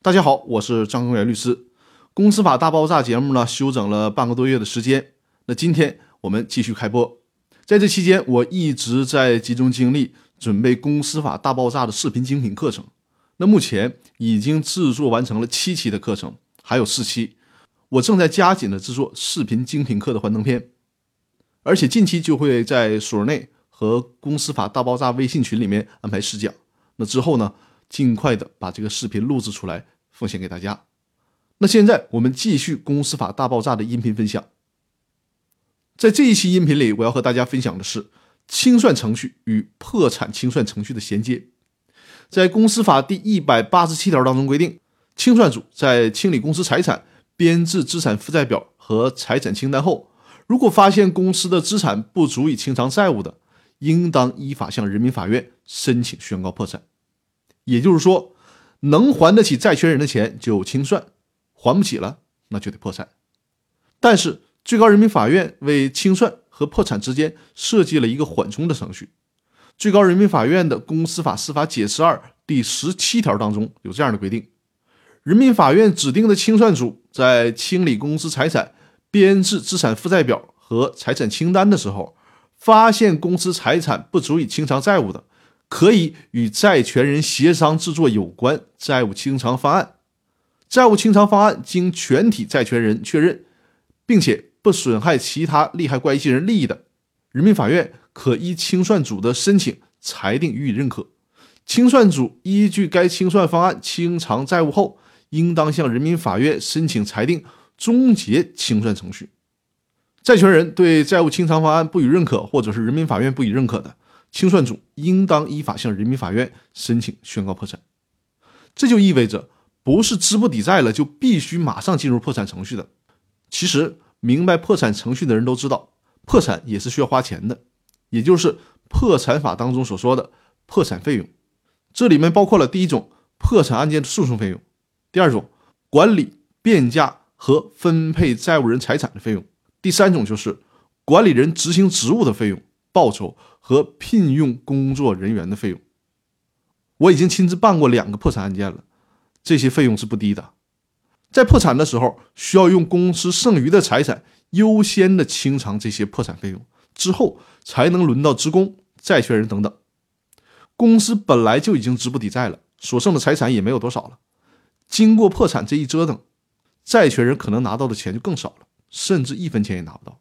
大家好，我是张根源律师。公司法大爆炸节目呢，休整了半个多月的时间。那今天我们继续开播。在这期间，我一直在集中精力准备公司法大爆炸的视频精品课程。那目前已经制作完成了七期的课程，还有四期。我正在加紧的制作视频精品课的幻灯片，而且近期就会在所内和公司法大爆炸微信群里面安排试讲。那之后呢，尽快的把这个视频录制出来。奉献给大家。那现在我们继续《公司法大爆炸》的音频分享。在这一期音频里，我要和大家分享的是清算程序与破产清算程序的衔接。在公司法第一百八十七条当中规定，清算组在清理公司财产、编制资产负债表和财产清单后，如果发现公司的资产不足以清偿债务的，应当依法向人民法院申请宣告破产。也就是说。能还得起债权人的钱就清算，还不起了那就得破产。但是最高人民法院为清算和破产之间设计了一个缓冲的程序。最高人民法院的公司法司法解释二第十七条当中有这样的规定：人民法院指定的清算组在清理公司财产、编制资产负债表和财产清单的时候，发现公司财产不足以清偿债务的。可以与债权人协商制作有关债务清偿方案，债务清偿方案经全体债权人确认，并且不损害其他利害关系人利益的，人民法院可依清算组的申请裁定予以认可。清算组依据该清算方案清偿债务后，应当向人民法院申请裁定终结清算程序。债权人对债务清偿方案不予认可，或者是人民法院不予认可的。清算组应当依法向人民法院申请宣告破产，这就意味着不是资不抵债了就必须马上进入破产程序的。其实，明白破产程序的人都知道，破产也是需要花钱的，也就是破产法当中所说的破产费用。这里面包括了第一种破产案件的诉讼费用，第二种管理、变价和分配债务人财产的费用，第三种就是管理人执行职务的费用。报酬和聘用工作人员的费用，我已经亲自办过两个破产案件了，这些费用是不低的。在破产的时候，需要用公司剩余的财产优先的清偿这些破产费用，之后才能轮到职工、债权人等等。公司本来就已经资不抵债了，所剩的财产也没有多少了，经过破产这一折腾，债权人可能拿到的钱就更少了，甚至一分钱也拿不到。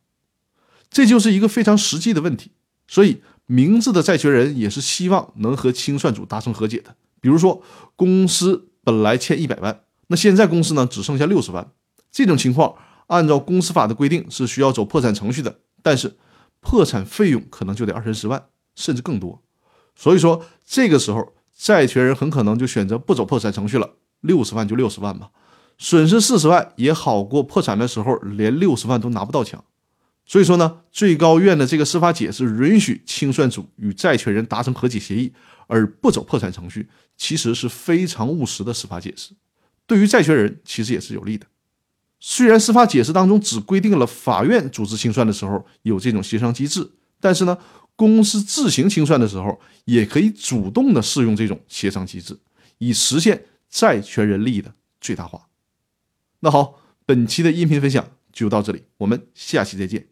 这就是一个非常实际的问题。所以，明智的债权人也是希望能和清算组达成和解的。比如说，公司本来欠一百万，那现在公司呢只剩下六十万，这种情况按照公司法的规定是需要走破产程序的，但是破产费用可能就得二三十万，甚至更多。所以说，这个时候债权人很可能就选择不走破产程序了，六十万就六十万吧，损失四十万也好过破产的时候连六十万都拿不到强。所以说呢，最高院的这个司法解释允许清算组与债权人达成和解协议，而不走破产程序，其实是非常务实的司法解释，对于债权人其实也是有利的。虽然司法解释当中只规定了法院组织清算的时候有这种协商机制，但是呢，公司自行清算的时候也可以主动的适用这种协商机制，以实现债权人利益的最大化。那好，本期的音频分享就到这里，我们下期再见。